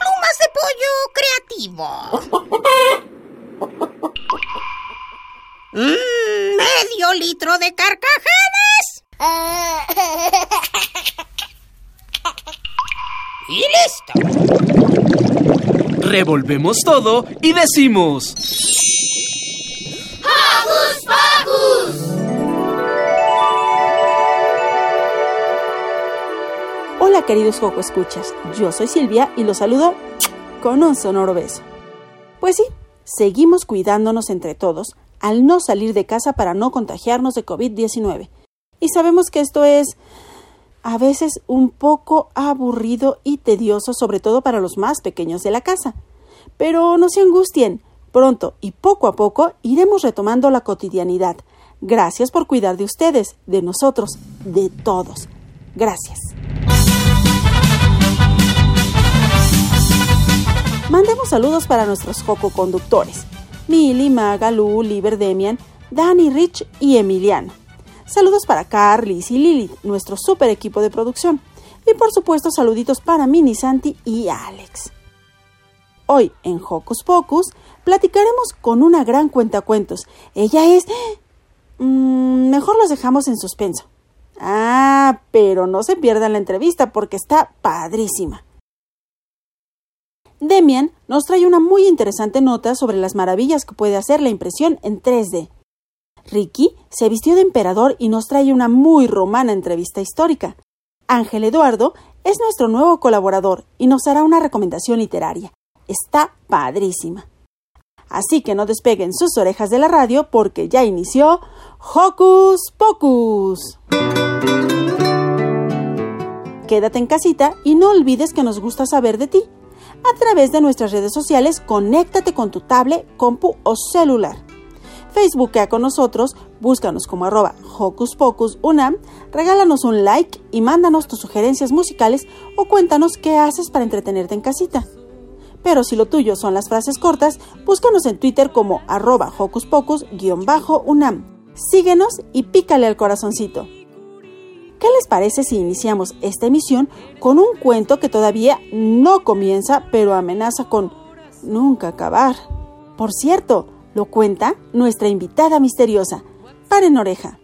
Plumas de pollo creativo. Mm, medio litro de carcajadas. Y listo. Revolvemos todo y decimos... ¡Hocus Pocus! Hola queridos Joco Escuchas, yo soy Silvia y los saludo con un sonoro beso. Pues sí, seguimos cuidándonos entre todos al no salir de casa para no contagiarnos de COVID-19. Y sabemos que esto es a veces un poco aburrido y tedioso, sobre todo para los más pequeños de la casa. Pero no se angustien, pronto y poco a poco iremos retomando la cotidianidad. Gracias por cuidar de ustedes, de nosotros, de todos. Gracias. Mandemos saludos para nuestros Joco conductores. Mili, Maga, Lu, Liber, Demian, Dani, Rich y Emiliano. Saludos para Carlis y Lilith, nuestro super equipo de producción. Y por supuesto, saluditos para Mini Santi y Alex. Hoy en Hocus Pocus platicaremos con una gran cuentacuentos. Ella es. Mm, mejor los dejamos en suspenso. Ah, pero no se pierdan la entrevista porque está padrísima. Demian nos trae una muy interesante nota sobre las maravillas que puede hacer la impresión en 3D. Ricky se vistió de emperador y nos trae una muy romana entrevista histórica. Ángel Eduardo es nuestro nuevo colaborador y nos hará una recomendación literaria. Está padrísima. Así que no despeguen sus orejas de la radio porque ya inició Hocus Pocus. Quédate en casita y no olvides que nos gusta saber de ti a través de nuestras redes sociales, conéctate con tu tablet, compu o celular. Facebookea con nosotros, búscanos como arroba Hocus Pocus regálanos un like y mándanos tus sugerencias musicales o cuéntanos qué haces para entretenerte en casita. Pero si lo tuyo son las frases cortas, búscanos en Twitter como arroba Hocus Pocus-Unam. Síguenos y pícale al corazoncito. ¿Qué les parece si iniciamos esta emisión con un cuento que todavía no comienza, pero amenaza con nunca acabar? Por cierto, lo cuenta nuestra invitada misteriosa. Paren oreja.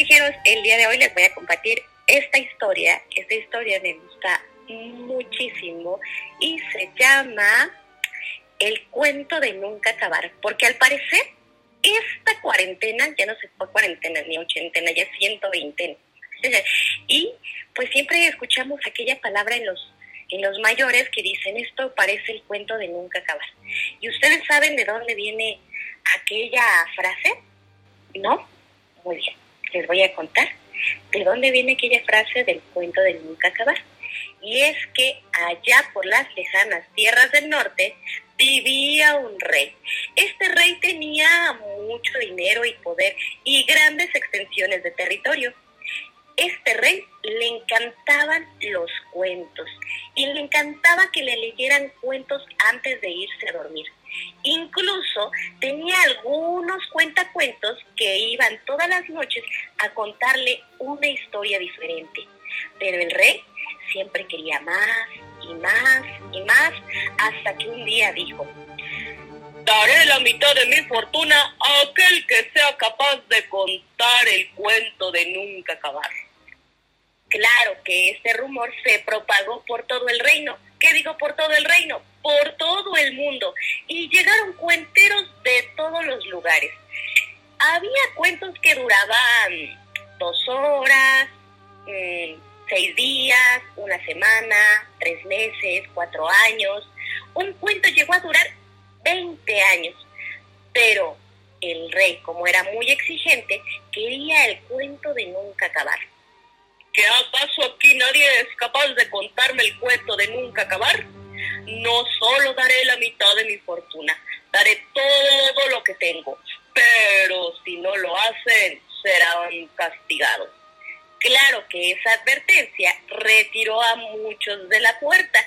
El día de hoy les voy a compartir esta historia. Esta historia me gusta muchísimo y se llama El cuento de nunca acabar, porque al parecer esta cuarentena ya no se fue cuarentena ni ochentena, ya es 120. y pues siempre escuchamos aquella palabra en los en los mayores que dicen esto parece el cuento de nunca acabar. ¿Y ustedes saben de dónde viene aquella frase? ¿No? Muy bien les voy a contar de dónde viene aquella frase del cuento del nunca acabar. Y es que allá por las lejanas tierras del norte vivía un rey. Este rey tenía mucho dinero y poder y grandes extensiones de territorio. Este rey le encantaban los cuentos y le encantaba que le leyeran cuentos antes de irse a dormir. Incluso tenía algunos cuentacuentos que iban todas las noches a contarle una historia diferente. Pero el rey siempre quería más y más y más hasta que un día dijo, daré la mitad de mi fortuna a aquel que sea capaz de contar el cuento de nunca acabar. Claro que este rumor se propagó por todo el reino. ¿Qué digo por todo el reino? Por todo el mundo. Y llegaron cuenteros de todos los lugares. Había cuentos que duraban dos horas, mm, Seis días, una semana, tres meses, cuatro años. Un cuento llegó a durar 20 años. Pero el rey, como era muy exigente, quería el cuento de nunca acabar. ¿Qué acaso aquí nadie es capaz de contarme el cuento de nunca acabar? No solo daré la mitad de mi fortuna, daré todo lo que tengo, pero si no lo hacen, serán castigados. Claro que esa advertencia retiró a muchos de la puerta.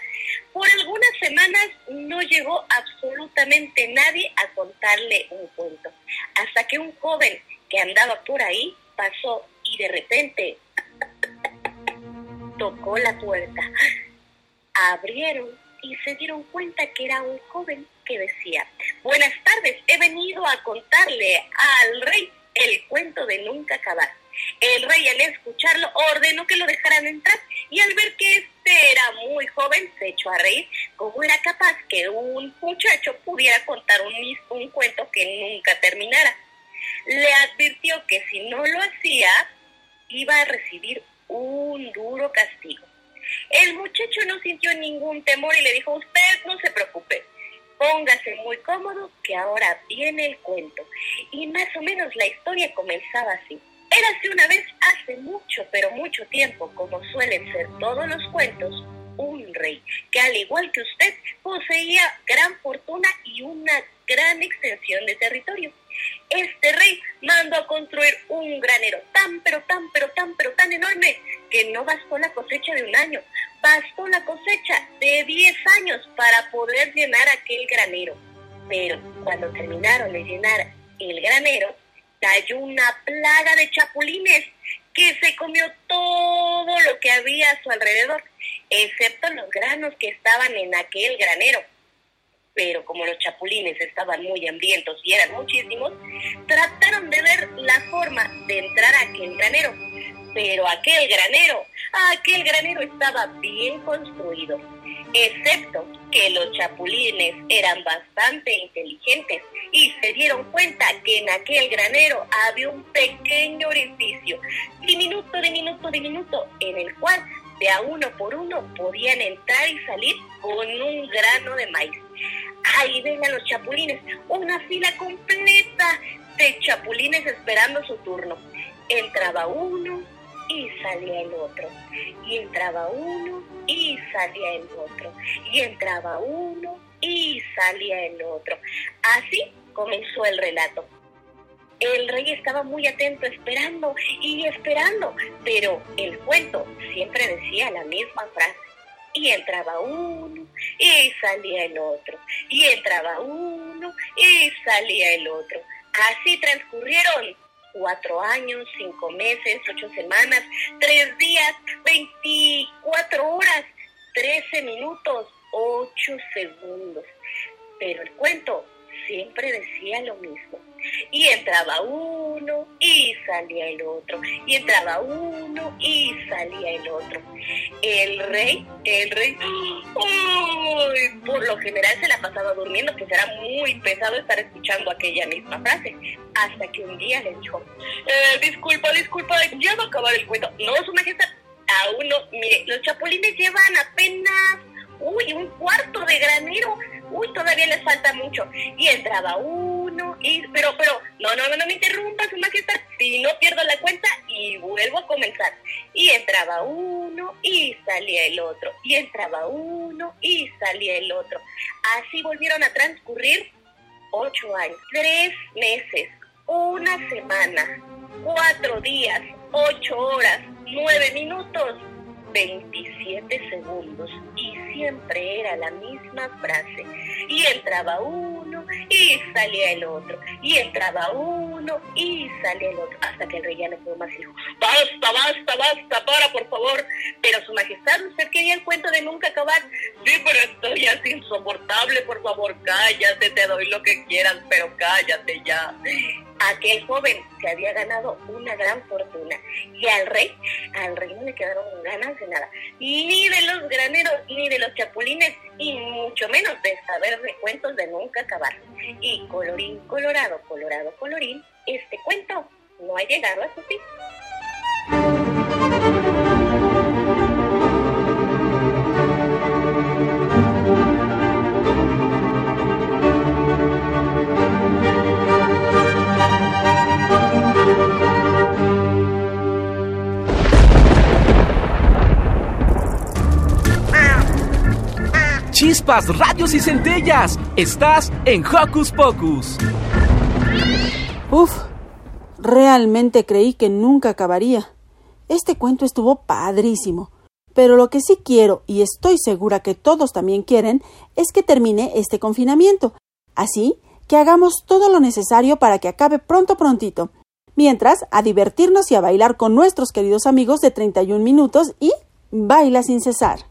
Por algunas semanas no llegó absolutamente nadie a contarle un cuento, hasta que un joven que andaba por ahí pasó y de repente tocó la puerta. Abrieron y se dieron cuenta que era un joven que decía, buenas tardes, he venido a contarle al rey el cuento de nunca acabar. El rey al escucharlo ordenó que lo dejaran entrar y al ver que este era muy joven se echó a reír como era capaz que un muchacho pudiera contar un, un cuento que nunca terminara. Le advirtió que si no lo hacía iba a recibir un duro castigo. El muchacho no sintió ningún temor y le dijo, usted no se preocupe, póngase muy cómodo que ahora viene el cuento. Y más o menos la historia comenzaba así. Érase una vez hace mucho, pero mucho tiempo, como suelen ser todos los cuentos, un rey que al igual que usted poseía gran fortuna y una gran extensión de territorio. Este rey mandó a construir un granero tan, pero tan, pero tan, pero tan enorme que no bastó la cosecha de un año, bastó la cosecha de 10 años para poder llenar aquel granero. Pero cuando terminaron de llenar el granero, cayó una plaga de chapulines que se comió todo lo que había a su alrededor, excepto los granos que estaban en aquel granero. Pero como los chapulines estaban muy hambrientos y eran muchísimos, trataron de ver la forma de entrar a aquel granero. Pero aquel granero, aquel granero estaba bien construido excepto que los chapulines eran bastante inteligentes y se dieron cuenta que en aquel granero había un pequeño orificio, diminuto, diminuto, diminuto, en el cual de a uno por uno podían entrar y salir con un grano de maíz. Ahí ven a los chapulines, una fila completa de chapulines esperando su turno. Entraba uno, y salía el otro. Y entraba uno y salía el otro. Y entraba uno y salía el otro. Así comenzó el relato. El rey estaba muy atento esperando y esperando, pero el cuento siempre decía la misma frase. Y entraba uno y salía el otro. Y entraba uno y salía el otro. Así transcurrieron cuatro años, cinco meses, ocho semanas, tres días, veinticuatro horas, trece minutos, ocho segundos. Pero el cuento siempre decía lo mismo. Y entraba uno y salía el otro. Y entraba uno y salía el otro. El rey, el rey, por lo general se la pasaba durmiendo, pues era muy pesado estar escuchando aquella misma frase. Hasta que un día le dijo, eh, disculpa, disculpa, ya va a acabar el cuento. No, su majestad, aún no, mire, los chapulines llevan apenas, uy, un cuarto de granero uy, todavía les falta mucho. Y entraba uno, y, pero, pero, no, no, no me interrumpa, su majestad, si no pierdo la cuenta y vuelvo a comenzar. Y entraba uno y salía el otro, y entraba uno y salía el otro. Así volvieron a transcurrir ocho años, tres meses, una semana, cuatro días, ocho horas, nueve minutos, 27 segundos y siempre era la misma frase. Y entraba uno y salía el otro. Y entraba uno y salía el otro. Hasta que el rey ya no pudo más y dijo, basta, basta, basta, para, por favor. Pero su majestad, usted quería el cuento de nunca acabar. Sí, pero estoy así insoportable, por favor, cállate, te doy lo que quieras, pero cállate ya aquel joven se había ganado una gran fortuna y al rey, al rey no le quedaron ganas de nada, ni de los graneros, ni de los chapulines, y mucho menos de saber de cuentos de nunca acabar. Y colorín colorado, colorado, colorín, este cuento no ha llegado a su fin. Chispas, radios y centellas. Estás en Hocus Pocus. Uf, realmente creí que nunca acabaría. Este cuento estuvo padrísimo. Pero lo que sí quiero, y estoy segura que todos también quieren, es que termine este confinamiento. Así que hagamos todo lo necesario para que acabe pronto prontito. Mientras, a divertirnos y a bailar con nuestros queridos amigos de 31 minutos y baila sin cesar.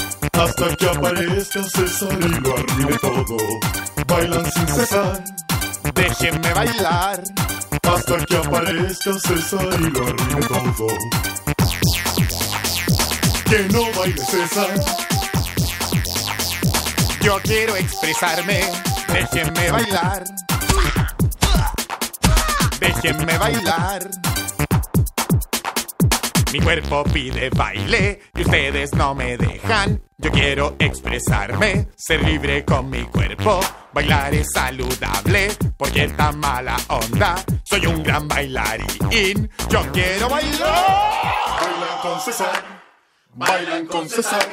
Hasta que aparezca César y lo arruine todo. Bailan sin cesar. Déjenme bailar hasta que aparezca César y lo arruine todo. Que no baile César. Yo quiero expresarme, déjenme bailar. Déjenme bailar. Mi cuerpo pide baile y ustedes no me dejan. Yo quiero expresarme, ser libre con mi cuerpo. Bailar es saludable porque está mala onda. Soy un gran bailarín. Yo quiero bailar. Bailan con César, bailan con César.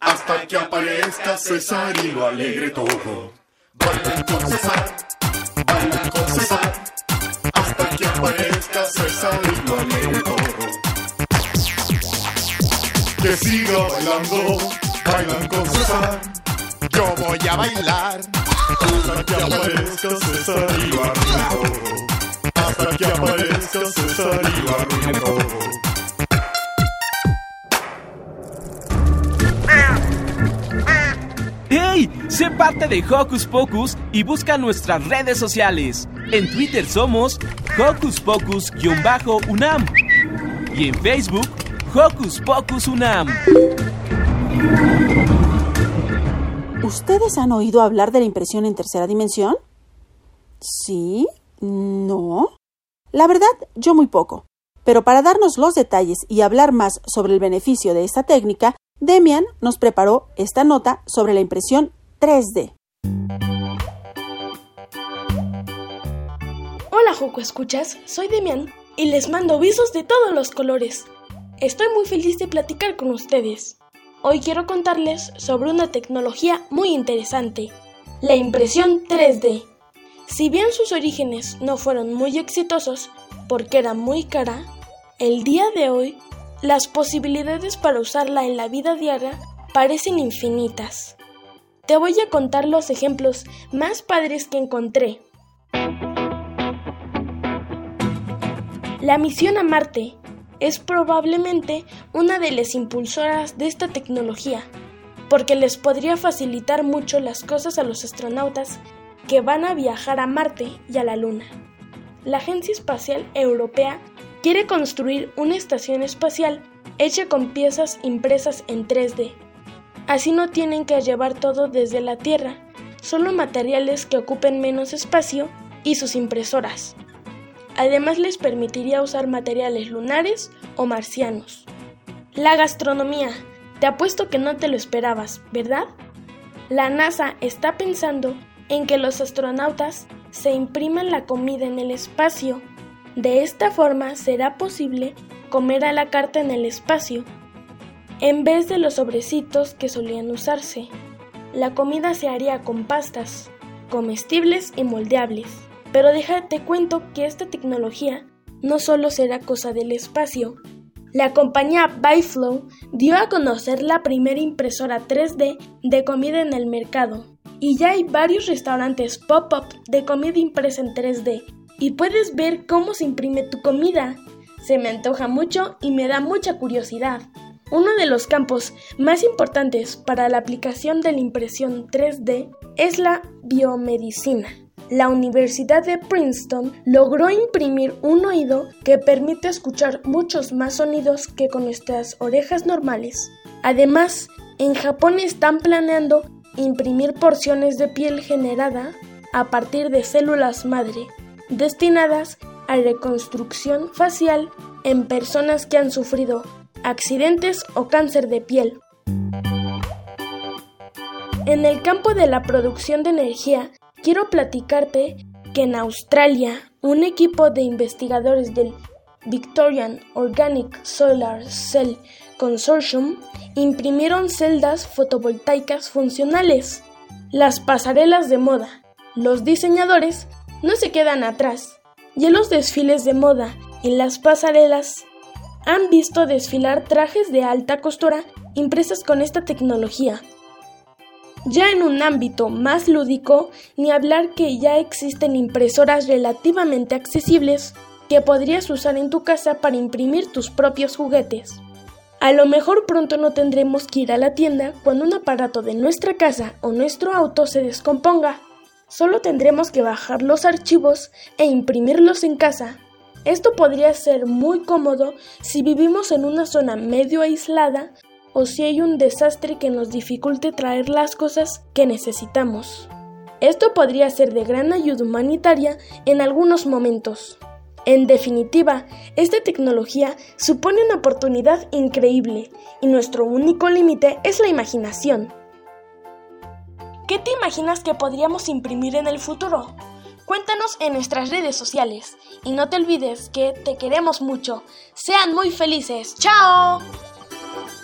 Hasta que aparezca César y lo alegre todo. Bailan con César, bailan con César. Hasta que aparezca César y lo alegre todo. Que siga bailando, bailan con César. Yo voy a bailar hasta que aparezca César y. Hasta que aparezca César y. ¡Hey! Sé parte de Hocus Pocus y busca nuestras redes sociales. En Twitter somos Hocus Pocus-UNAM y en Facebook Hocus Pocus UNAM. ¿Ustedes han oído hablar de la impresión en tercera dimensión? ¿Sí? ¿No? La verdad, yo muy poco. Pero para darnos los detalles y hablar más sobre el beneficio de esta técnica, Demian nos preparó esta nota sobre la impresión 3D. Hola Joco Escuchas, soy Demian y les mando visos de todos los colores. Estoy muy feliz de platicar con ustedes. Hoy quiero contarles sobre una tecnología muy interesante, la impresión 3D. Si bien sus orígenes no fueron muy exitosos porque era muy cara, el día de hoy las posibilidades para usarla en la vida diaria parecen infinitas. Te voy a contar los ejemplos más padres que encontré. La misión a Marte es probablemente una de las impulsoras de esta tecnología, porque les podría facilitar mucho las cosas a los astronautas que van a viajar a Marte y a la Luna. La Agencia Espacial Europea quiere construir una estación espacial hecha con piezas impresas en 3D. Así no tienen que llevar todo desde la Tierra, solo materiales que ocupen menos espacio y sus impresoras. Además les permitiría usar materiales lunares o marcianos. La gastronomía. Te apuesto que no te lo esperabas, ¿verdad? La NASA está pensando en que los astronautas se impriman la comida en el espacio. De esta forma será posible comer a la carta en el espacio, en vez de los sobrecitos que solían usarse. La comida se haría con pastas, comestibles y moldeables. Pero déjate cuento que esta tecnología no solo será cosa del espacio. La compañía Byflow dio a conocer la primera impresora 3D de comida en el mercado. Y ya hay varios restaurantes pop-up de comida impresa en 3D. Y puedes ver cómo se imprime tu comida. Se me antoja mucho y me da mucha curiosidad. Uno de los campos más importantes para la aplicación de la impresión 3D es la biomedicina. La Universidad de Princeton logró imprimir un oído que permite escuchar muchos más sonidos que con nuestras orejas normales. Además, en Japón están planeando imprimir porciones de piel generada a partir de células madre, destinadas a reconstrucción facial en personas que han sufrido accidentes o cáncer de piel. En el campo de la producción de energía, quiero platicarte que en Australia, un equipo de investigadores del Victorian Organic Solar Cell Consortium imprimieron celdas fotovoltaicas funcionales. Las pasarelas de moda. Los diseñadores no se quedan atrás. Y en los desfiles de moda y las pasarelas han visto desfilar trajes de alta costura impresas con esta tecnología. Ya en un ámbito más lúdico, ni hablar que ya existen impresoras relativamente accesibles que podrías usar en tu casa para imprimir tus propios juguetes. A lo mejor pronto no tendremos que ir a la tienda cuando un aparato de nuestra casa o nuestro auto se descomponga. Solo tendremos que bajar los archivos e imprimirlos en casa. Esto podría ser muy cómodo si vivimos en una zona medio aislada o si hay un desastre que nos dificulte traer las cosas que necesitamos. Esto podría ser de gran ayuda humanitaria en algunos momentos. En definitiva, esta tecnología supone una oportunidad increíble y nuestro único límite es la imaginación. ¿Qué te imaginas que podríamos imprimir en el futuro? Cuéntanos en nuestras redes sociales y no te olvides que te queremos mucho. Sean muy felices. ¡Chao!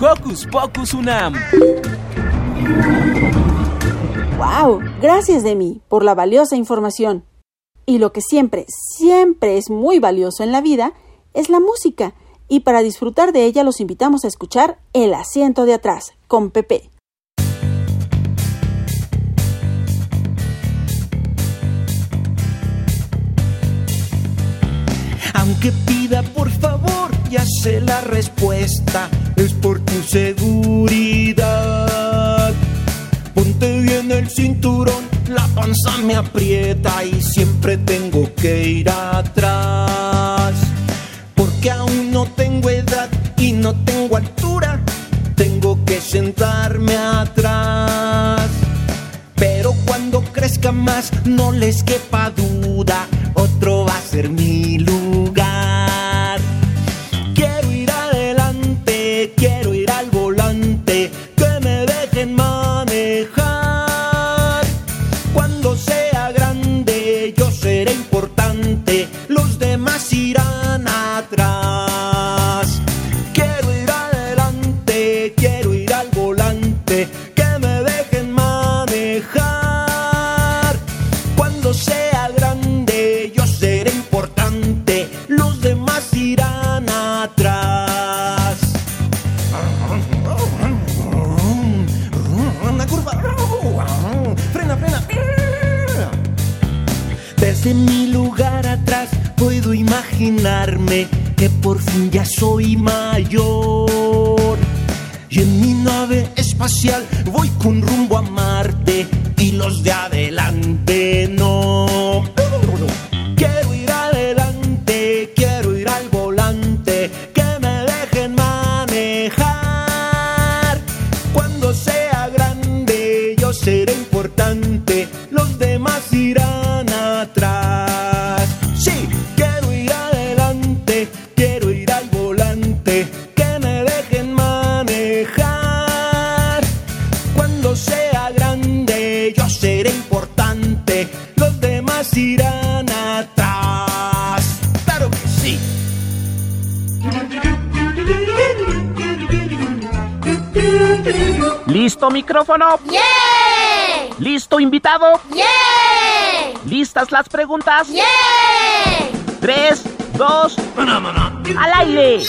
Hocus Pocus UNAM. ¡Wow! Gracias, Demi, por la valiosa información. Y lo que siempre, siempre es muy valioso en la vida es la música. Y para disfrutar de ella los invitamos a escuchar El asiento de atrás con Pepe. Aunque pida por favor, ya sé la respuesta, es por tu seguridad. Ponte bien el cinturón, la panza me aprieta y siempre tengo que ir atrás. Porque aún no tengo edad y no tengo altura, tengo que sentarme atrás. Pero cuando crezca más, no les quepa duda, otro va a ser mi con rumbo ¿Listo micrófono? ¡Yeah! ¿Listo invitado? ¡Yeah! ¿Listas las preguntas? ¡Yeah! 3, 2, al aire.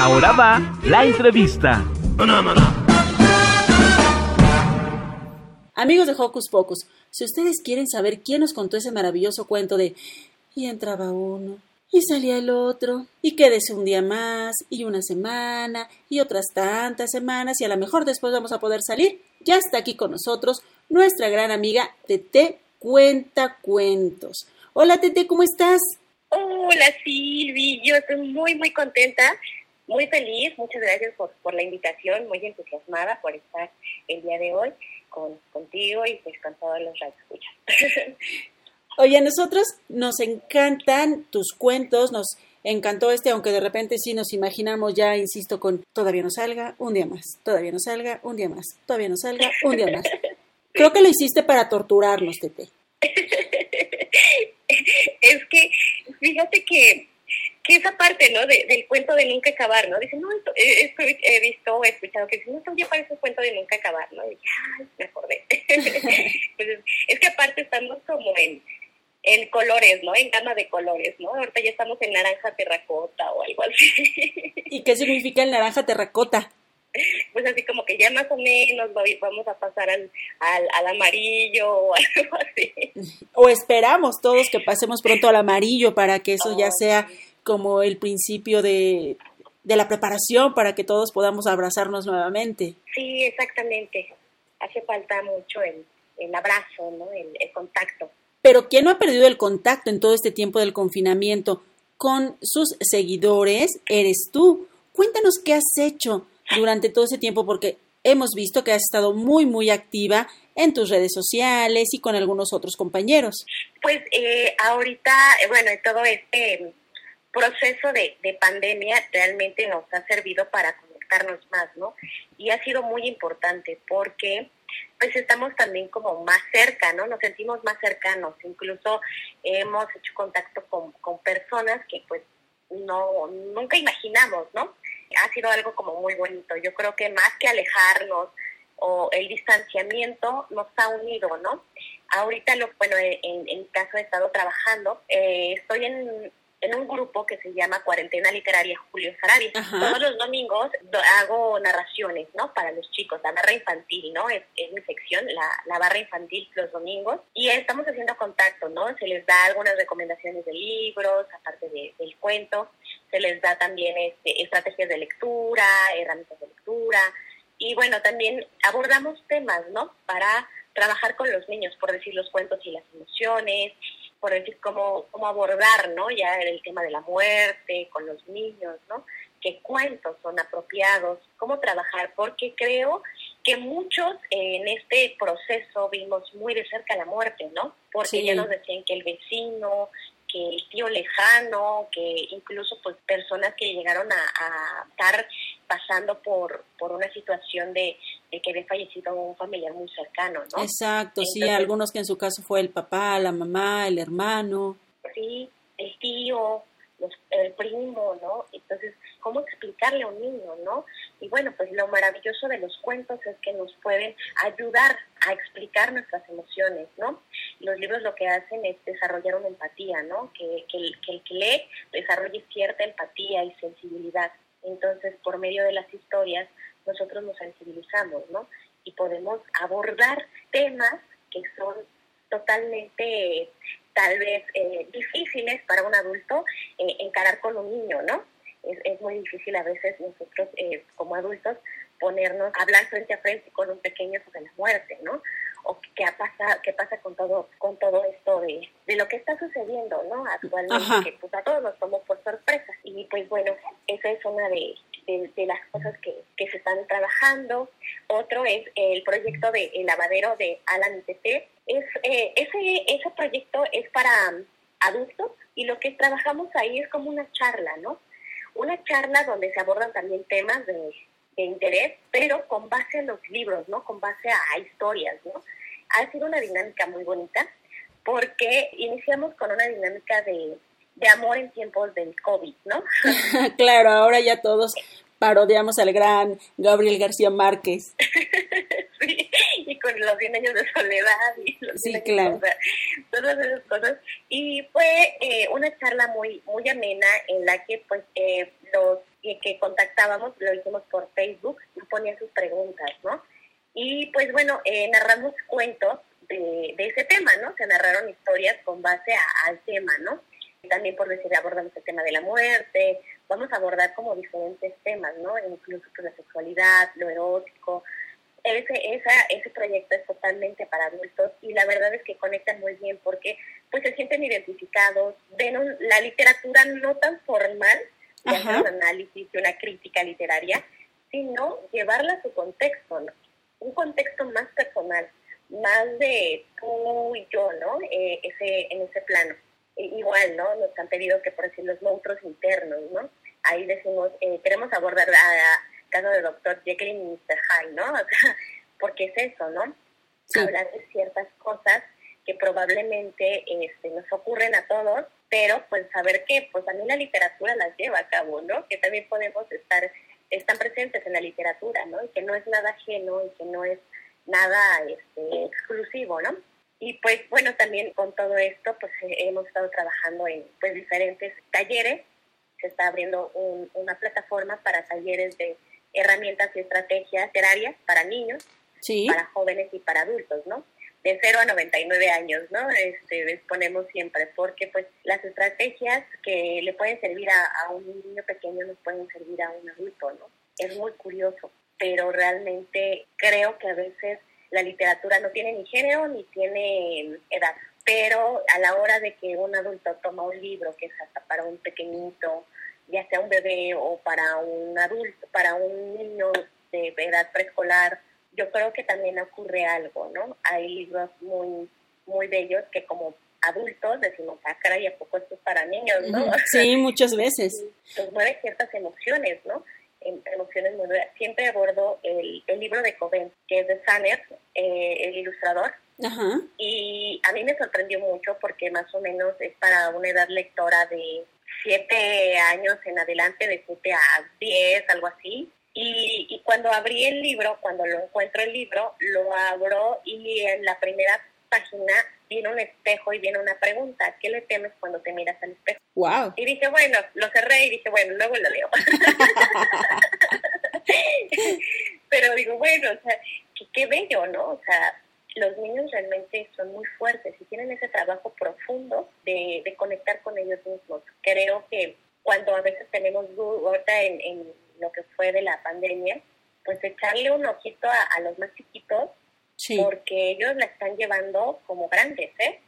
Ahora va la entrevista. Amigos de Hocus Pocus, si ustedes quieren saber quién nos contó ese maravilloso cuento de y entraba uno, y salía el otro, y quédese un día más, y una semana, y otras tantas semanas, y a lo mejor después vamos a poder salir, ya está aquí con nosotros nuestra gran amiga Tete Cuenta Cuentos. Hola Tete, ¿cómo estás? Hola Silvi, yo estoy muy muy contenta, muy feliz, muchas gracias por, por la invitación, muy entusiasmada por estar el día de hoy con, contigo y pues con todos los radioescuchas. Oye, a nosotros nos encantan tus cuentos, nos encantó este, aunque de repente sí nos imaginamos ya, insisto, con todavía no salga, un día más, todavía no salga, un día más, todavía no salga, un día más. Creo que lo hiciste para torturarnos, Tete. es que, fíjate que, que esa parte, ¿no? del cuento de nunca acabar, ¿no? Dice, no, esto, eh, he visto, he escuchado que dice, no, esto ya parece un cuento de nunca acabar, ¿no? Y ay, me acordé. pues, es que aparte estamos como en, en colores, ¿no? En gama de colores, ¿no? Ahorita ya estamos en naranja terracota o algo así. ¿Y qué significa el naranja terracota? Pues así como que ya más o menos vamos a pasar al, al, al amarillo o algo así. O esperamos todos que pasemos pronto al amarillo para que eso ya sea como el principio de, de la preparación para que todos podamos abrazarnos nuevamente. Sí, exactamente. Hace falta mucho el, el abrazo, ¿no? El, el contacto. Pero ¿quién no ha perdido el contacto en todo este tiempo del confinamiento con sus seguidores? Eres tú. Cuéntanos qué has hecho durante todo ese tiempo porque hemos visto que has estado muy, muy activa en tus redes sociales y con algunos otros compañeros. Pues eh, ahorita, eh, bueno, todo este proceso de, de pandemia realmente nos ha servido para conectarnos más, ¿no? Y ha sido muy importante porque pues estamos también como más cerca, ¿no? Nos sentimos más cercanos, incluso hemos hecho contacto con, con personas que pues no, nunca imaginamos, ¿no? Ha sido algo como muy bonito. Yo creo que más que alejarnos o el distanciamiento nos ha unido, ¿no? Ahorita, lo, bueno, en, en caso he estado trabajando, eh, estoy en en un grupo que se llama Cuarentena Literaria Julio Sarabia. Todos los domingos hago narraciones, ¿no? Para los chicos, la barra infantil, ¿no? Es, mi sección, la, la, barra infantil los domingos. Y estamos haciendo contacto, ¿no? Se les da algunas recomendaciones de libros, aparte del cuento. Se les da también este, estrategias de lectura, herramientas de lectura. Y bueno, también abordamos temas, ¿no? Para trabajar con los niños, por decir los cuentos y las emociones, por decir cómo, cómo abordar, ¿no? Ya el tema de la muerte con los niños, ¿no? qué cuentos son apropiados, cómo trabajar, porque creo que muchos en este proceso vimos muy de cerca la muerte, ¿no? Porque ya nos decían que el vecino, que el tío lejano, que incluso pues personas que llegaron a, estar pasando por, por una situación de, que había fallecido un familiar muy cercano, ¿no? Exacto, sí, algunos que en su caso fue el papá, la mamá, el hermano. Sí, el tío, el primo, ¿no? Entonces, ¿cómo explicarle a un niño, no? Y bueno, pues lo maravilloso de los cuentos es que nos pueden ayudar a explicar nuestras emociones, ¿no? Los libros lo que hacen es desarrollar una empatía, ¿no? Que, que, que el que lee desarrolle cierta empatía y sensibilidad. Entonces, por medio de las historias, nosotros nos sensibilizamos, ¿no? Y podemos abordar temas que son totalmente tal vez eh, difíciles para un adulto eh, encarar con un niño, ¿no? Es, muy difícil a veces nosotros eh, como adultos ponernos hablar frente a frente con un pequeño sobre la muerte, ¿no? O qué pasa, qué pasa con todo, con todo esto de, de lo que está sucediendo, ¿no? Actualmente, que pues a todos nos tomó por sorpresa. Y pues bueno, esa es una de, de, las cosas que, que, se están trabajando. Otro es el proyecto de El lavadero de Alan Tete. Es, eh, ese, ese proyecto es para adultos y lo que trabajamos ahí es como una charla, ¿no? Una charla donde se abordan también temas de, de interés, pero con base a los libros, ¿no? Con base a, historias, ¿no? Ha sido una dinámica muy bonita porque iniciamos con una dinámica de, de amor en tiempos del COVID, ¿no? claro, ahora ya todos parodiamos al gran Gabriel García Márquez. sí, y con los 100 años de soledad. Y los sí, claro. todas esas cosas. Y fue eh, una charla muy, muy amena en la que pues eh, los que contactábamos, lo hicimos por Facebook, y ponían sus preguntas, ¿no? Y pues bueno, eh, narramos cuentos de, de, ese tema, ¿no? Se narraron historias con base al tema, ¿no? También por decir, abordamos el tema de la muerte, vamos a abordar como diferentes temas, ¿no? Incluso pues, la sexualidad, lo erótico, ese, esa, ese proyecto es totalmente para adultos y la verdad es que conectan muy bien porque pues se sienten identificados, ven la literatura no tan formal, de un análisis, de una crítica literaria, sino llevarla a su contexto, un contexto más personal, más de tú y yo, ¿no? Eh, ese, en ese plano. E, igual, ¿no? Nos han pedido que por decir los monstruos internos, ¿no? Ahí decimos, eh, queremos abordar a caso de Doctor Jekyll y Mr. Hyde, ¿no? O sea, porque es eso, ¿no? Hablar de ciertas cosas que probablemente este, nos ocurren a todos, pero pues saber que pues también la literatura las lleva a cabo, ¿no? Que también podemos estar, están presentes en la literatura, ¿no? Y que no es nada ajeno y que no es nada este, exclusivo, ¿no? Y pues bueno, también con todo esto pues hemos estado trabajando en pues diferentes talleres, se está abriendo una plataforma para talleres de herramientas y estrategias terarias para niños, para jóvenes y para adultos, ¿no? De 0 a 99 años, ¿no? Este, disponemos siempre, porque pues las estrategias que le pueden servir a, un niño pequeño nos pueden servir a un adulto, ¿no? Es muy curioso, pero realmente creo que a veces la literatura no tiene ni género ni tiene edad, pero a la hora de que un adulto toma un libro que es hasta para un pequeñito, ya sea un bebé o para un adulto, para un niño de edad preescolar, yo creo que también ocurre algo, ¿no? Hay libros muy, muy bellos que como adultos decimos, ah, caray, ¿a poco esto es para niños, no? Sí, muchas veces. Nos mueve ciertas emociones, ¿no? Em, emociones muy Siempre abordo el, el libro de Coven, que es de Sanner, eh, el ilustrador, Ajá. y a mí me sorprendió mucho porque más o menos es para una edad lectora de siete años en adelante, de siete a diez, algo así. Y, y, cuando abrí el libro, cuando lo encuentro el libro, lo abro y en la primera página viene un espejo y viene una pregunta, ¿qué le temes cuando te miras al espejo? Wow. Y dije, bueno, lo cerré y dije, bueno, luego lo leo. Pero digo, bueno, o sea, qué, qué bello, ¿no? O sea, los niños realmente son muy fuertes y tienen ese trabajo profundo de, conectar con ellos mismos. Creo que cuando a veces tenemos dudas en, en, lo que fue de la pandemia, pues echarle un ojito a, los más chiquitos, porque ellos la están llevando como grandes, ¿eh?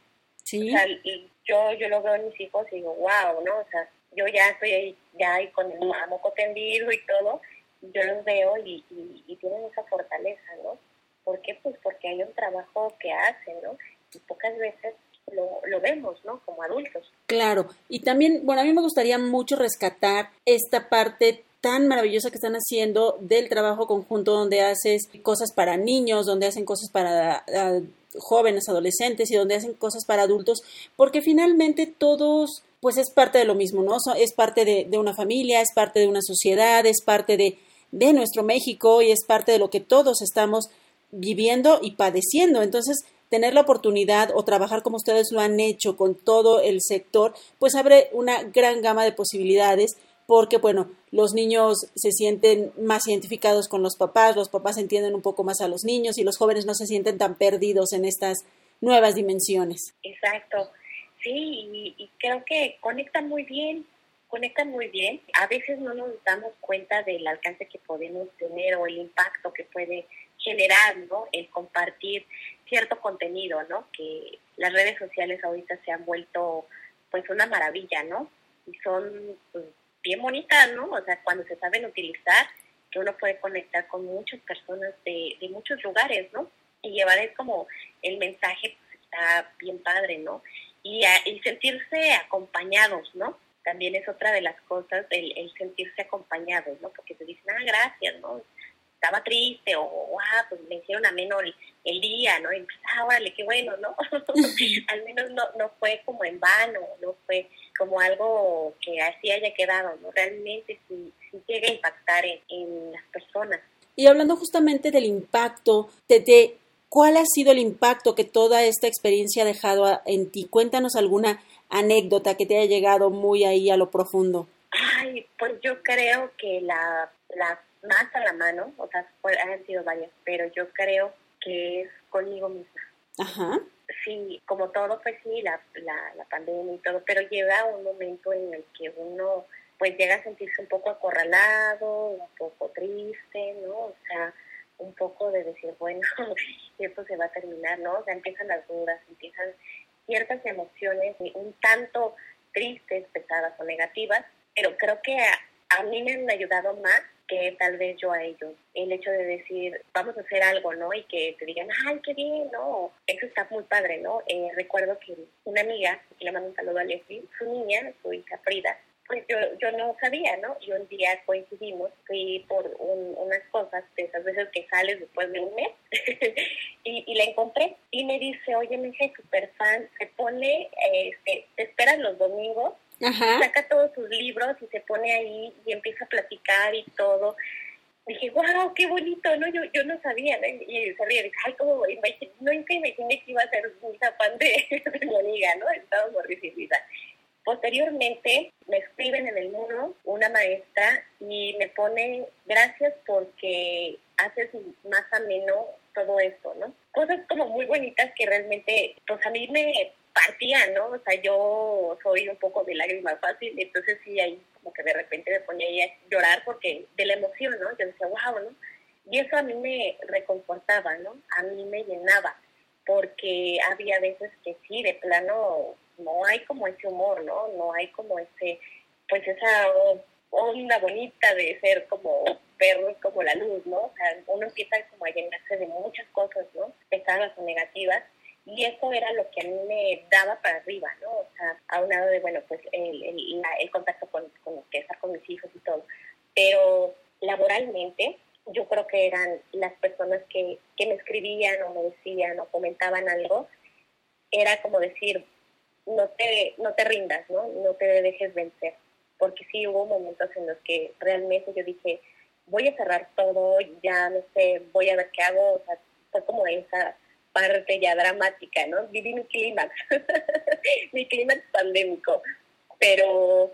Sí. O sea, y yo, yo lo veo en mis hijos y digo, wow, ¿no? O sea, yo ya estoy ahí, ya ahí con el moco tendido y todo, yo los veo y, y tienen esa fortaleza, ¿no? ¿Por qué? Pues porque hay un trabajo que hacen, ¿no? Y pocas veces lo, lo, vemos, ¿no? Como adultos. Claro, y también, bueno, a mí me gustaría mucho rescatar esta parte tan maravillosa que están haciendo del trabajo conjunto donde haces cosas para niños, donde hacen cosas para jóvenes, adolescentes y donde hacen cosas para adultos, porque finalmente todos, pues es parte de lo mismo, ¿no? Es parte de, de una familia, es parte de una sociedad, es parte de, de nuestro México y es parte de lo que todos estamos viviendo y padeciendo. Entonces, tener la oportunidad o trabajar como ustedes lo han hecho con todo el sector, pues abre una gran gama de posibilidades porque, bueno, los niños se sienten más identificados con los papás, los papás entienden un poco más a los niños y los jóvenes no se sienten tan perdidos en estas nuevas dimensiones. Exacto, sí, y, creo que conectan muy bien, conectan muy bien. A veces no nos damos cuenta del alcance que podemos tener o el impacto que puede generando el compartir cierto contenido, ¿no? Que las redes sociales ahorita se han vuelto pues una maravilla, ¿no? Y son pues, bien bonitas, ¿no? O sea, cuando se saben utilizar, que uno puede conectar con muchas personas de, de muchos lugares, ¿no? Y llevar es como el mensaje pues, está bien padre, ¿no? Y, y sentirse acompañados, ¿no? También es otra de las cosas, el, el sentirse acompañados, ¿no? Porque te dicen, ah, gracias, ¿no? estaba triste o, ah, pues me hicieron ameno el, el día, ¿no? Y pues, ah, órale, qué bueno, ¿no? Al menos no, no fue como en vano, no fue como algo que así haya quedado, ¿no? Realmente sí, sí llega a impactar en, las personas. Y hablando justamente del impacto, te, ¿Cuál ha sido el impacto que toda esta experiencia ha dejado en ti? Cuéntanos alguna anécdota que te haya llegado muy ahí a lo profundo. Ay, pues yo creo que la, la más a la mano, o sea, han sido varias, pero yo creo que es conmigo misma. Ajá. Sí, como todo, pues sí, la, la, la pandemia y todo, pero llega un momento en el que uno pues llega a sentirse un poco acorralado, un poco triste, ¿no? O sea, un poco de decir, bueno, esto se va a terminar, ¿no? O sea, empiezan las dudas, empiezan ciertas emociones un tanto tristes, pesadas o negativas, pero creo que a, a mí me han ayudado más que tal vez yo a ellos. El hecho de decir, vamos a hacer algo, ¿no? Y que te digan, ay, qué bien, ¿no? Eso está muy padre, ¿no? Eh, recuerdo que una amiga, que le mando un saludo a Leslie, su niña, su hija Frida, pues yo, yo no sabía, ¿no? Y un día coincidimos, fui por unas cosas de esas veces que sales después de un mes y, y la encontré y me dice, oye, mi hija es súper fan, se pone, este, te esperan los domingos, saca todos sus libros y se pone ahí y empieza a platicar y todo. Dije, wow, qué bonito, ¿no? Yo, yo no sabía, ¿no? Y ríe, dije, ay, cómo, no imaginé que iba a ser una fan de, de mi amiga, ¿no? Estaba morrificada. Posteriormente me escriben en el muro una maestra y me pone gracias porque haces más ameno todo esto, ¿no? Cosas como muy bonitas que realmente, pues a mí me partían, ¿no? O sea, yo soy un poco de lágrimas fácil, entonces sí, ahí como que de repente me ponía a llorar porque de la emoción, ¿no? Yo decía, wow, ¿no? Y eso a mí me reconfortaba, ¿no? A mí me llenaba, porque había veces que sí, de plano, no hay como ese humor, ¿no? No hay como ese, pues esa onda bonita de ser como perros como la luz, ¿no? O sea, uno empieza como a llenarse de muchas cosas, ¿no? Pesadas o negativas. Y eso era lo que a mí me daba para arriba, ¿no? O sea, a un lado de, bueno, pues el, el, contacto con, con, que estar con mis hijos y todo. Pero laboralmente, yo creo que eran las personas que, que me escribían o me decían o comentaban algo, era como decir, no te, no te rindas, ¿no? No te dejes vencer. Porque sí hubo momentos en los que realmente yo dije, voy a cerrar todo, ya no sé, voy a ver qué hago. O sea, fue como esa parte ya dramática, ¿no? Viví mi clímax, mi clímax pandémico. Pero,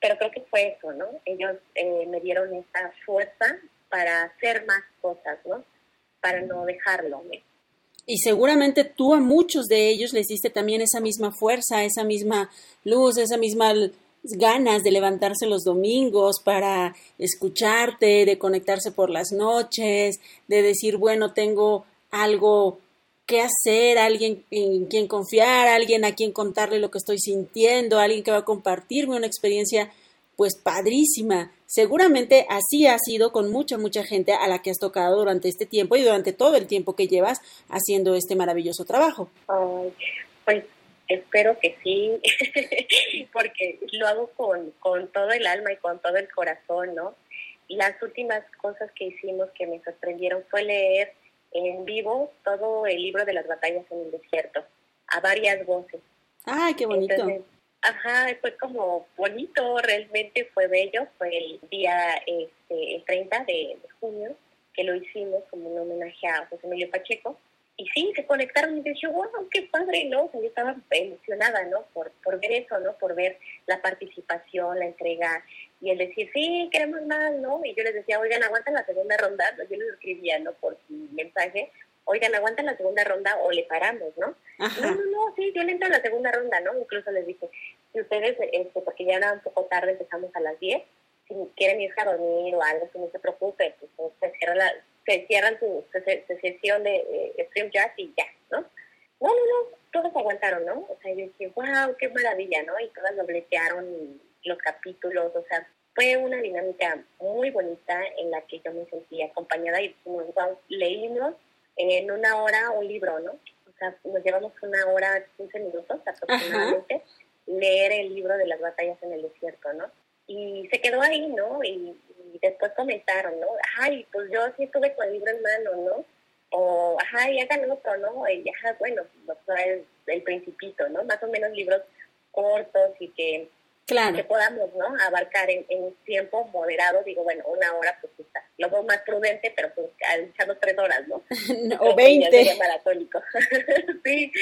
pero creo que fue eso, ¿no? Ellos eh, me dieron esa fuerza para hacer más cosas, ¿no? Para no dejarlo. ¿no? Y seguramente tú a muchos de ellos les diste también esa misma fuerza, esa misma luz, esa misma ganas de levantarse los domingos para escucharte, de conectarse por las noches, de decir, bueno, tengo algo que hacer, alguien en quien confiar, alguien a quien contarle lo que estoy sintiendo, alguien que va a compartirme una experiencia pues padrísima. Seguramente así ha sido con mucha, mucha gente a la que has tocado durante este tiempo y durante todo el tiempo que llevas haciendo este maravilloso trabajo. pues espero que sí, porque lo hago con, con todo el alma y con todo el corazón, ¿no? Las últimas cosas que hicimos que me sorprendieron fue leer en vivo todo el libro de las batallas en el desierto, a varias voces. ¡Ay, qué bonito! Ajá, fue como bonito, realmente fue bello, fue el día este, el 30 de, junio que lo hicimos como un homenaje a José Emilio Pacheco. Y sí, se conectaron y dije, wow, qué padre, ¿no? O sea, yo estaba emocionada, ¿no? Por, por ver eso, ¿no? Por ver la participación, la entrega y el decir, sí, queremos más, ¿no? Y yo les decía, oigan, aguantan la segunda ronda. Yo les escribía, ¿no? Por mensaje, oigan, aguantan la segunda ronda o le paramos, ¿no? No, no, no, sí, yo le entro a la segunda ronda, ¿no? Incluso les dije, si ustedes, este, porque ya era un poco tarde, empezamos a las 10, si quieren irse a dormir o algo, si no se preocupen, pues se, cierra la, se cierran su, sesión de eh, Stream Jazz y ya, ¿no? No, no, no, todos aguantaron, ¿no? O sea, yo dije, wow, qué maravilla, ¿no? Y todas dobletearon los capítulos, o sea, fue una dinámica muy bonita en la que yo me sentí acompañada y dijimos, wow, leímos en una hora un libro, ¿no? O sea, nos llevamos una hora, 15 minutos aproximadamente, leer el libro de las batallas en el desierto, ¿no? Y se quedó ahí, ¿no? Y, después comentaron, ¿no? Ay, pues yo sí estuve con el libro en mano, ¿no? O, ajá, y hagan otro, ¿no? Y ajá, bueno, el, el principito, ¿no? Más o menos libros cortos y que, que podamos, ¿no? Abarcar en, en tiempo moderado, digo, bueno, una hora pues está lo veo más prudente, pero pues echando tres horas, ¿no? o veinte. maratónico. sí,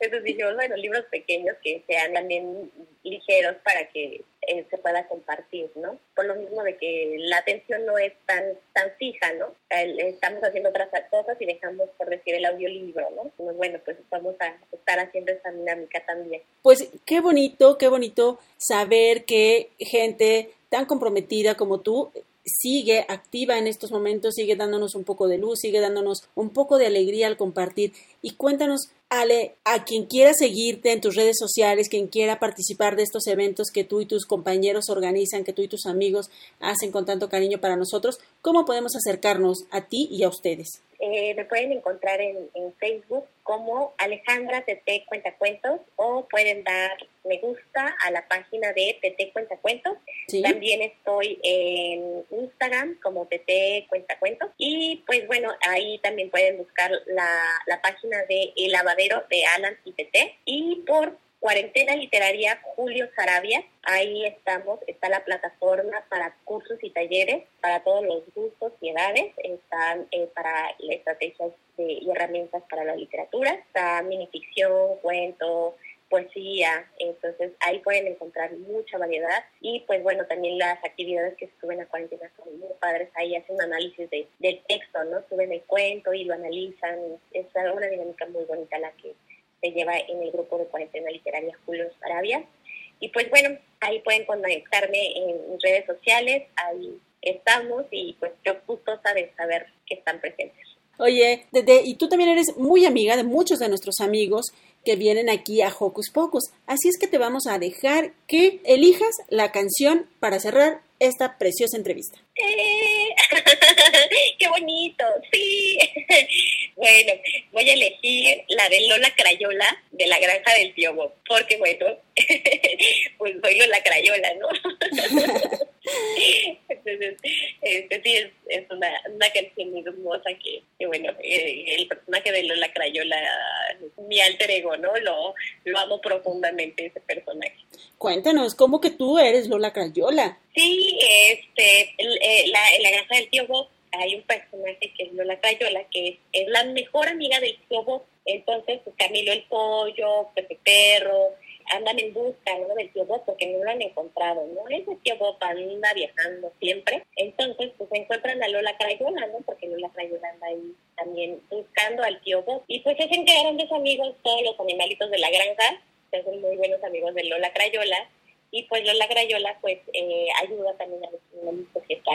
entonces dijimos, bueno, libros pequeños que sean también ligeros para que eh, se pueda compartir, ¿no? Por lo mismo de que la atención no es tan tan fija, ¿no? Estamos haciendo otras cosas y dejamos, por decir, el audiolibro, ¿no? Pues bueno, pues vamos a estar haciendo esa dinámica también. Pues qué bonito, qué bonito saber que gente tan comprometida como tú sigue activa en estos momentos, sigue dándonos un poco de luz, sigue dándonos un poco de alegría al compartir. Y cuéntanos, Ale, a quien quiera seguirte en tus redes sociales, quien quiera participar de estos eventos que tú y tus compañeros organizan, que tú y tus amigos hacen con tanto cariño para nosotros, ¿cómo podemos acercarnos a ti y a ustedes? Eh, me pueden encontrar en, Facebook como Alejandra TT Cuentacuentos o pueden dar me gusta a la página de TT Cuentacuentos. También estoy en Instagram como TT Cuentacuentos y pues bueno, ahí también pueden buscar la, la página de El De Alan y TT y por Cuarentena Literaria Julio Sarabia. Ahí estamos, está la plataforma para cursos y talleres para todos los gustos y edades. Están eh, para estrategias y herramientas para la literatura. Está minificción, cuento, poesía, entonces ahí pueden encontrar mucha variedad y pues bueno, también las actividades que suben a cuarentena son muy padres, ahí hacen un análisis de, del texto, ¿no? Suben el cuento y lo analizan, es una dinámica muy bonita la que se lleva en el grupo de cuarentena literaria Julio Arabia. Y pues bueno, ahí pueden conectarme en redes sociales, ahí estamos y pues yo gustosa de saber que están presentes. Oye, Dede, y tú también eres muy amiga de muchos de nuestros amigos que vienen aquí a Hocus Pocus. Así es que te vamos a dejar que elijas la canción para cerrar esta preciosa entrevista. Eh, ¡Qué bonito! Sí. bueno, voy a elegir la de Lola Crayola de la granja del tío Bob, porque bueno, pues soy Lola Crayola, ¿no? Entonces, este sí es, es una, una, canción muy hermosa que, que bueno, eh, el personaje de Lola Crayola, mi alter ego, ¿no? Lo, lo amo profundamente ese personaje. Cuéntanos, ¿cómo que tú eres Lola Crayola? Sí, este, eh, la, la granja del tío Bob hay un personaje que es Lola Crayola, que es, la mejor amiga del tío Bob. Entonces, pues, Camilo el pollo, Pepe Perro, andan en busca ¿no? del tío Bob porque no lo han encontrado, ¿no? Ese tío Bob anda viajando siempre. Entonces, pues encuentran a Lola Crayola, ¿no? Porque Lola Crayola anda ahí también buscando al tío Bob. Y pues se hacen que grandes amigos todos los animalitos de la granja, se hacen muy buenos amigos de Lola Crayola. Y pues Lola Crayola pues eh, ayuda también a los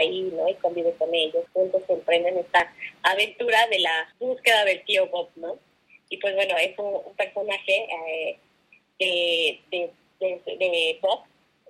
ahí, ¿no? Y convive con ellos. Juntos emprenden esta aventura de la búsqueda del tío Bob, ¿no? Y pues bueno, es un, personaje... Eh, de, de, Bob,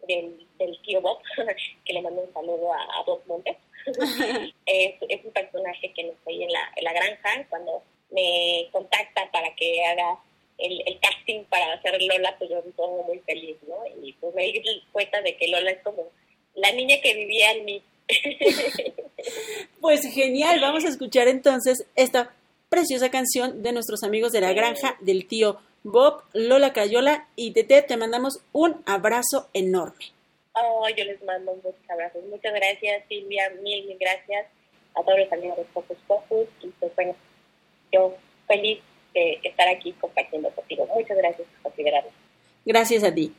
del, tío Bob, que le mando un saludo a, Bob Montes. es, es, un personaje que no estoy en la, en la granja. Cuando me contacta para que haga el, el, casting para hacer Lola, pues yo me pongo muy feliz, ¿no? Y pues me di cuenta de que Lola es como la niña que vivía en mí. pues genial, vamos a escuchar entonces esta preciosa canción de nuestros amigos de la granja del tío Bob, Lola Cayola y Tete, te mandamos un abrazo enorme. Oh, yo les mando muchos abrazos. Muchas gracias, Silvia. Mil, mil gracias a todos los amigos de Focus Focus. Y pues bueno, yo feliz de estar aquí compartiendo contigo. Muchas gracias por considerarme. Gracias a ti.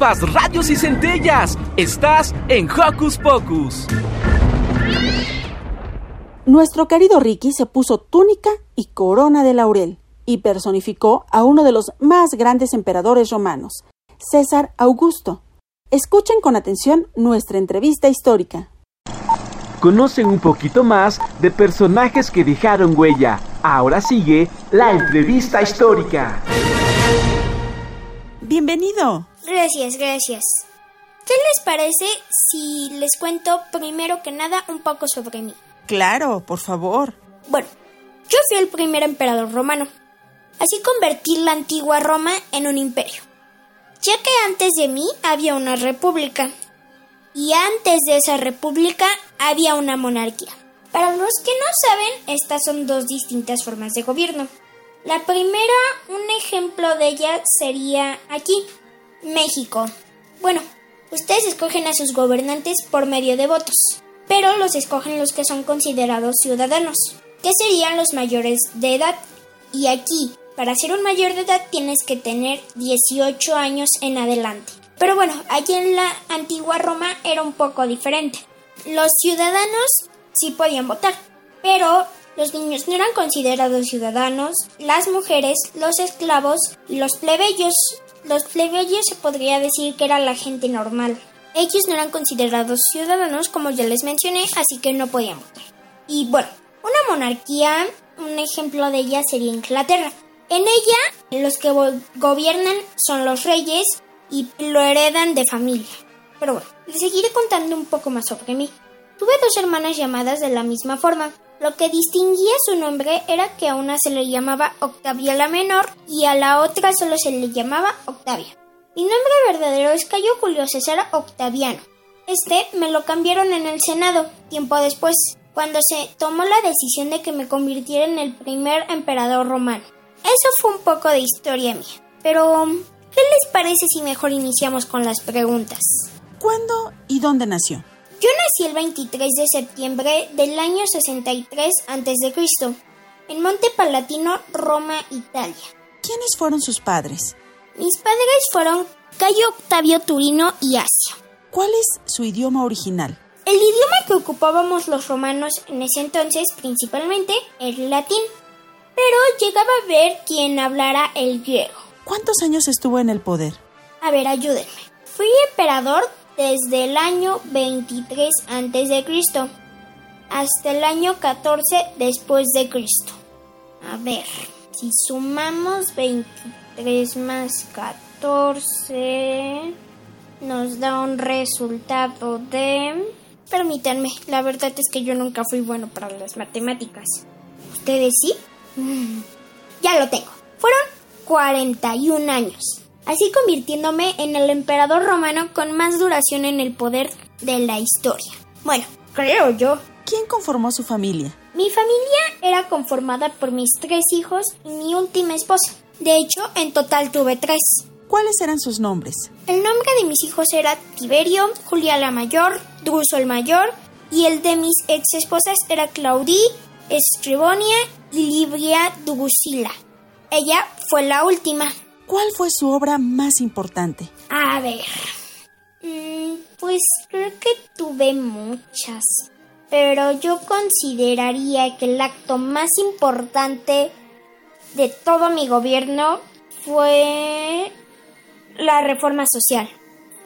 Chispas, radios y centellas. Estás en Hocus Pocus. Nuestro querido Ricky se puso túnica y corona de laurel y personificó a uno de los más grandes emperadores romanos, César Augusto. Escuchen con atención nuestra entrevista histórica. Conocen un poquito más de personajes que dejaron huella. Ahora sigue la entrevista histórica. Bienvenido. Gracias, gracias. ¿Qué les parece si les cuento primero que nada un poco sobre mí? Claro, por favor. Bueno, yo fui el primer emperador romano. Así convertí la antigua Roma en un imperio. Ya que antes de mí había una república. Y antes de esa república había una monarquía. Para los que no saben, estas son dos distintas formas de gobierno. La primera, un ejemplo de ella sería aquí, México. Bueno, ustedes escogen a sus gobernantes por medio de votos pero los escogen los que son considerados ciudadanos, que serían los mayores de edad. Y aquí, para ser un mayor de edad tienes que tener 18 años en adelante. Pero bueno, aquí en la antigua Roma era un poco diferente. Los ciudadanos sí podían votar, pero los niños no eran considerados ciudadanos, las mujeres, los esclavos y los plebeyos. Los plebeyos se podría decir que era la gente normal. Ellos no eran considerados ciudadanos, como ya les mencioné, así que no podían votar. Y bueno, una monarquía, un ejemplo de ella sería Inglaterra. En ella, los que gobiernan son los reyes y lo heredan de familia. Pero bueno, les seguiré contando un poco más sobre mí. Tuve dos hermanas llamadas de la misma forma. Lo que distinguía su nombre era que a una se le llamaba Octavia la Menor y a la otra solo se le llamaba Octavia. Mi nombre verdadero es Cayo Julio César Octaviano. Este me lo cambiaron en el Senado, tiempo después, cuando se tomó la decisión de que me convirtiera en el primer emperador romano. Eso fue un poco de historia mía. Pero, ¿qué les parece si mejor iniciamos con las preguntas? ¿Cuándo y dónde nació? Yo nací el 23 de septiembre del año 63 a.C., en Monte Palatino, Roma, Italia. ¿Quiénes fueron sus padres? Mis padres fueron Cayo Octavio Turino y Asia. ¿Cuál es su idioma original? El idioma que ocupábamos los romanos en ese entonces principalmente era el latín, pero llegaba a ver quien hablara el griego. ¿Cuántos años estuvo en el poder? A ver, ayúdenme. Fui emperador desde el año 23 a.C. hasta el año 14 después de Cristo. A ver, si sumamos 23 3 más 14 nos da un resultado de... Permítanme, la verdad es que yo nunca fui bueno para las matemáticas. ¿Ustedes sí? Mm, ya lo tengo. Fueron 41 años. Así convirtiéndome en el emperador romano con más duración en el poder de la historia. Bueno, creo yo. ¿Quién conformó su familia? Mi familia era conformada por mis tres hijos y mi última esposa. De hecho, en total tuve tres. ¿Cuáles eran sus nombres? El nombre de mis hijos era Tiberio, Julia la Mayor, Druso el Mayor, y el de mis ex esposas era Claudí, Estribonia y Libria Dugusila. Ella fue la última. ¿Cuál fue su obra más importante? A ver. Mm, pues creo que tuve muchas. Pero yo consideraría que el acto más importante de todo mi gobierno fue la reforma social,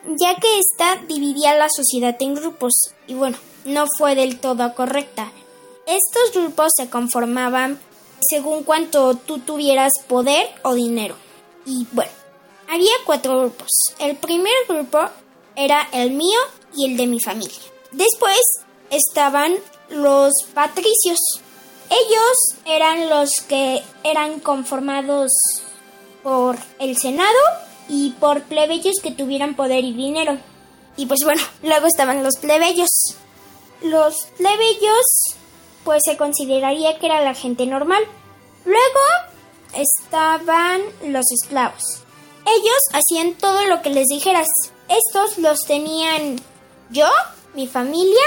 ya que esta dividía la sociedad en grupos y bueno, no fue del todo correcta. Estos grupos se conformaban según cuánto tú tuvieras poder o dinero. Y bueno, había cuatro grupos. El primer grupo era el mío y el de mi familia. Después estaban los patricios, ellos eran los que eran conformados por el Senado y por plebeyos que tuvieran poder y dinero. Y pues bueno, luego estaban los plebeyos. Los plebeyos pues se consideraría que era la gente normal. Luego estaban los esclavos. Ellos hacían todo lo que les dijeras. Estos los tenían yo, mi familia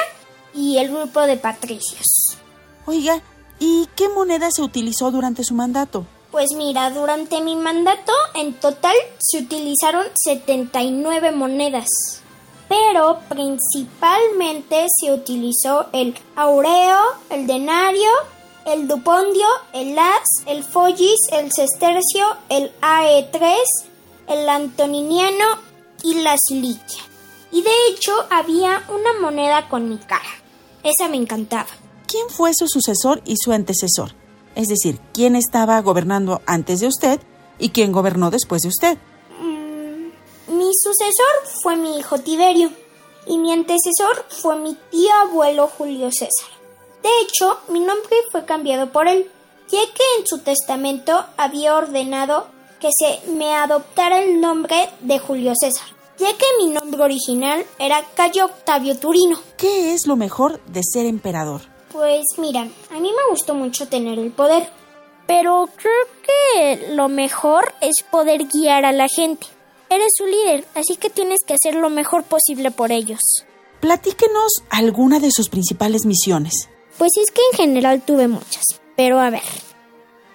y el grupo de patricios. Oiga, ¿Y qué moneda se utilizó durante su mandato? Pues mira, durante mi mandato en total se utilizaron 79 monedas, pero principalmente se utilizó el aureo, el denario, el dupondio, el as, el follis, el sestercio, el AE3, el antoniniano y la siliquia. Y de hecho había una moneda con mi cara. Esa me encantaba. ¿Quién fue su sucesor y su antecesor? Es decir, ¿quién estaba gobernando antes de usted y quién gobernó después de usted? Mm, mi sucesor fue mi hijo Tiberio y mi antecesor fue mi tío abuelo Julio César. De hecho, mi nombre fue cambiado por él, ya que en su testamento había ordenado que se me adoptara el nombre de Julio César, ya que mi nombre original era Cayo Octavio Turino. ¿Qué es lo mejor de ser emperador? Pues mira, a mí me gustó mucho tener el poder, pero creo que lo mejor es poder guiar a la gente. Eres su líder, así que tienes que hacer lo mejor posible por ellos. Platíquenos alguna de sus principales misiones. Pues es que en general tuve muchas, pero a ver.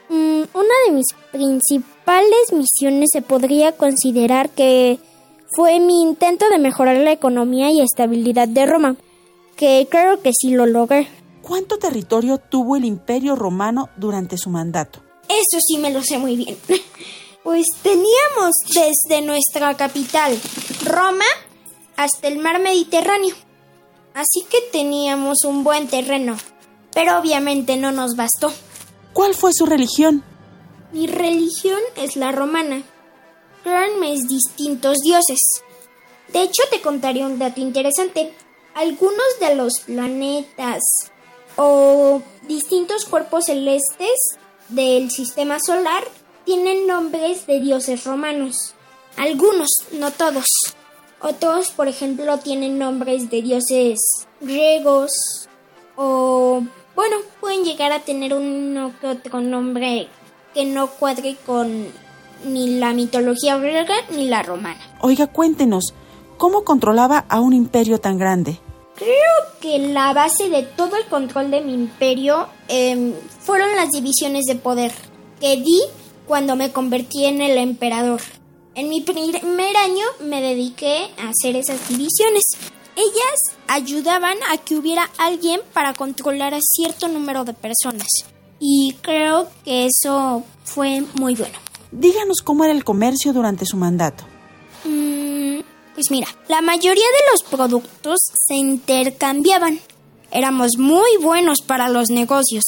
Mm, una de mis principales misiones se podría considerar que fue mi intento de mejorar la economía y estabilidad de Roma, que creo que sí lo logré. ¿Cuánto territorio tuvo el Imperio Romano durante su mandato? Eso sí me lo sé muy bien. Pues teníamos desde nuestra capital, Roma, hasta el mar Mediterráneo. Así que teníamos un buen terreno, pero obviamente no nos bastó. ¿Cuál fue su religión? Mi religión es la romana. Crean mis distintos dioses. De hecho, te contaré un dato interesante. Algunos de los planetas o distintos cuerpos celestes del sistema solar tienen nombres de dioses romanos. Algunos, no todos. Otros, por ejemplo, tienen nombres de dioses griegos o, bueno, pueden llegar a tener uno que otro nombre que no cuadre con ni la mitología griega ni la romana. Oiga, cuéntenos, ¿cómo controlaba a un imperio tan grande? Creo que la base de todo el control de mi imperio em, fueron las divisiones de poder que di cuando me convertí en el emperador. En mi primer año me dediqué a hacer esas divisiones. Ellas ayudaban a que hubiera alguien para controlar a cierto número de personas. Y creo que eso fue muy bueno. Díganos cómo era el comercio durante su mandato. Mm, pues mira, la mayoría de los productos se intercambiaban. Éramos muy buenos para los negocios.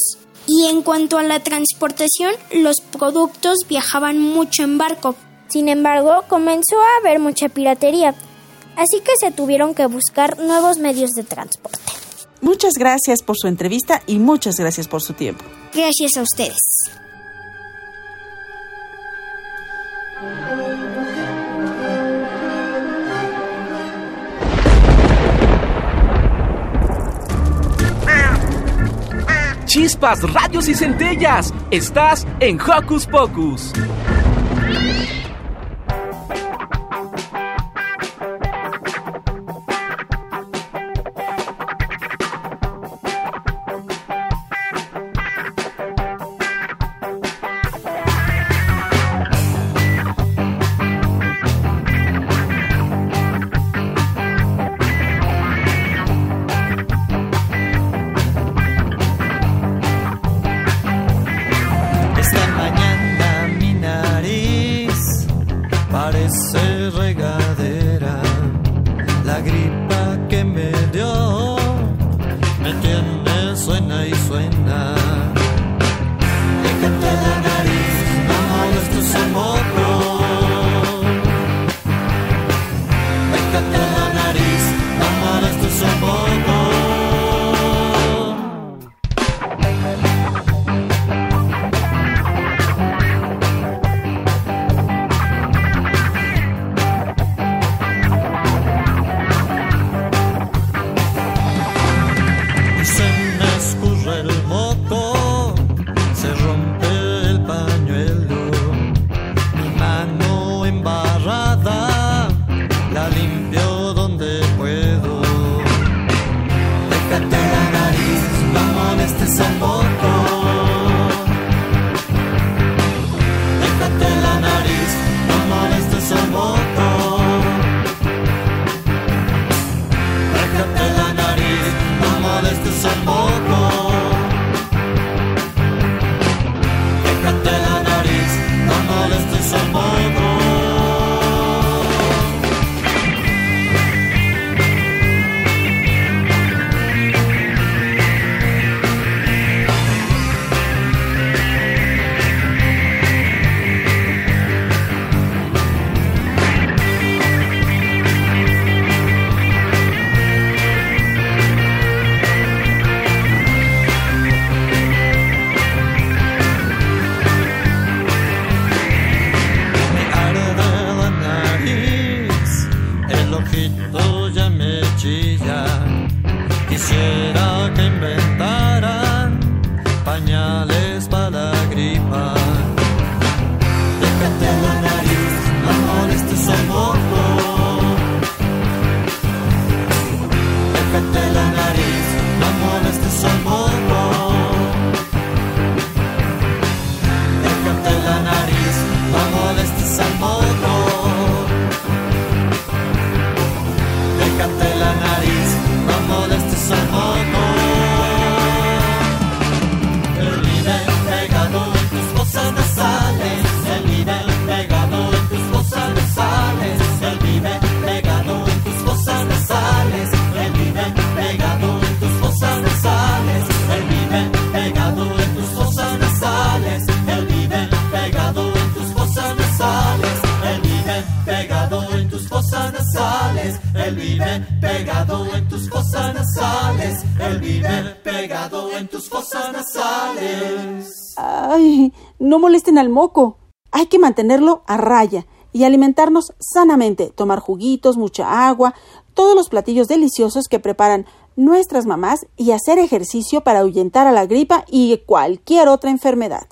Y en cuanto a la transportación, los productos viajaban mucho en barco. Sin embargo, comenzó a haber mucha piratería, así que se tuvieron que buscar nuevos medios de transporte. Muchas gracias por su entrevista y muchas gracias por su tiempo. Gracias a ustedes. Chispas, radios y centellas. Estás en Hocus Pocus. Moco. Hay que mantenerlo a raya y alimentarnos sanamente, tomar juguitos, mucha agua, todos los platillos deliciosos que preparan nuestras mamás y hacer ejercicio para ahuyentar a la gripa y cualquier otra enfermedad.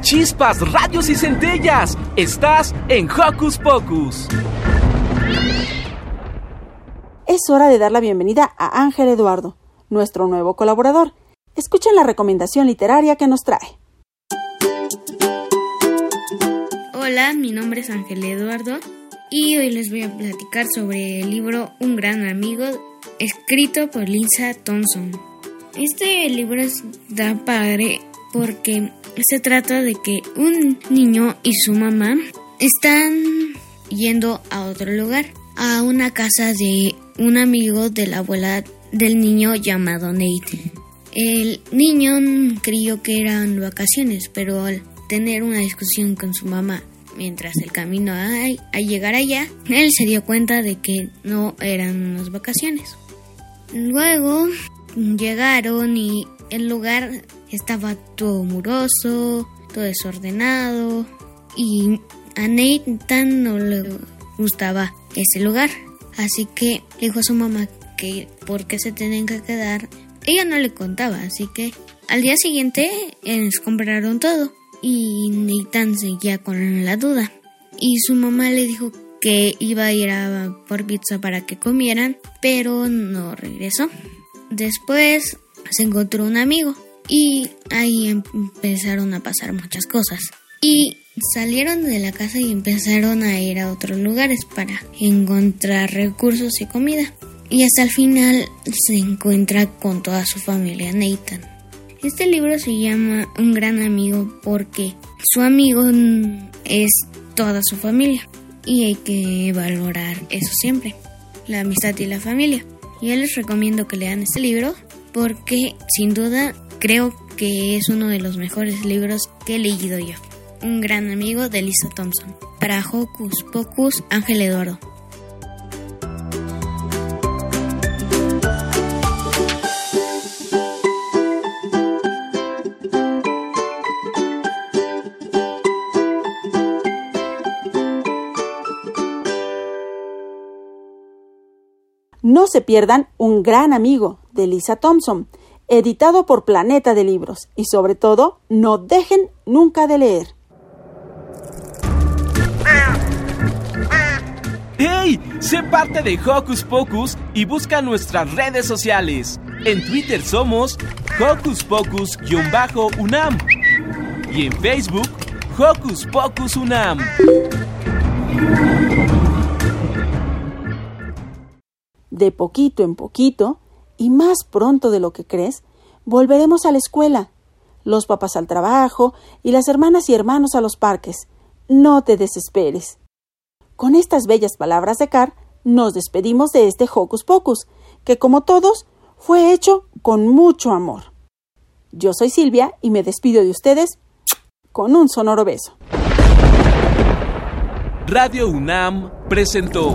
Chispas, radios y centellas. Estás en Hocus Pocus. Es hora de dar la bienvenida a Ángel Eduardo, nuestro nuevo colaborador. Escuchen la recomendación literaria que nos trae. Hola, mi nombre es Ángel Eduardo y hoy les voy a platicar sobre el libro Un gran amigo escrito por Lisa Thompson. Este libro da padre porque se trata de que un niño y su mamá están yendo a otro lugar, a una casa de un amigo de la abuela del niño llamado Nate. El niño creyó que eran vacaciones, pero al tener una discusión con su mamá mientras el camino a, llegar allá, él se dio cuenta de que no eran unas vacaciones. Luego llegaron y el lugar estaba todo muroso, todo desordenado y a Nathan no le gustaba ese lugar. Así que dijo a su mamá que por qué se tenían que quedar. Ella no le contaba, así que al día siguiente ellos compraron todo y Nathan seguía con la duda. Y su mamá le dijo que iba a ir a por pizza para que comieran, pero no regresó. Después se encontró un amigo y ahí empezaron a pasar muchas cosas. Y salieron de la casa y empezaron a ir a otros lugares para encontrar recursos y comida. Y hasta el final se encuentra con toda su familia Nathan. Este libro se llama Un gran amigo porque su amigo es toda su familia y hay que valorar eso siempre, la amistad y la familia. Yo les recomiendo que lean este libro porque sin duda creo que es uno de los mejores libros que he leído yo. Un gran amigo de Lisa Thompson. Para Hocus Pocus, Ángel Eduardo. No se pierdan Un gran amigo de Lisa Thompson, editado por Planeta de Libros, y sobre todo, no dejen nunca de leer. ¡Hey! Sé parte de Hocus Pocus y busca nuestras redes sociales. En Twitter somos Hocus Pocus-UNAM y en Facebook Hocus Pocus UNAM. De poquito en poquito, y más pronto de lo que crees, volveremos a la escuela, los papás al trabajo y las hermanas y hermanos a los parques. No te desesperes. Con estas bellas palabras de Car, nos despedimos de este Hocus Pocus, que como todos, fue hecho con mucho amor. Yo soy Silvia y me despido de ustedes con un sonoro beso. Radio UNAM presentó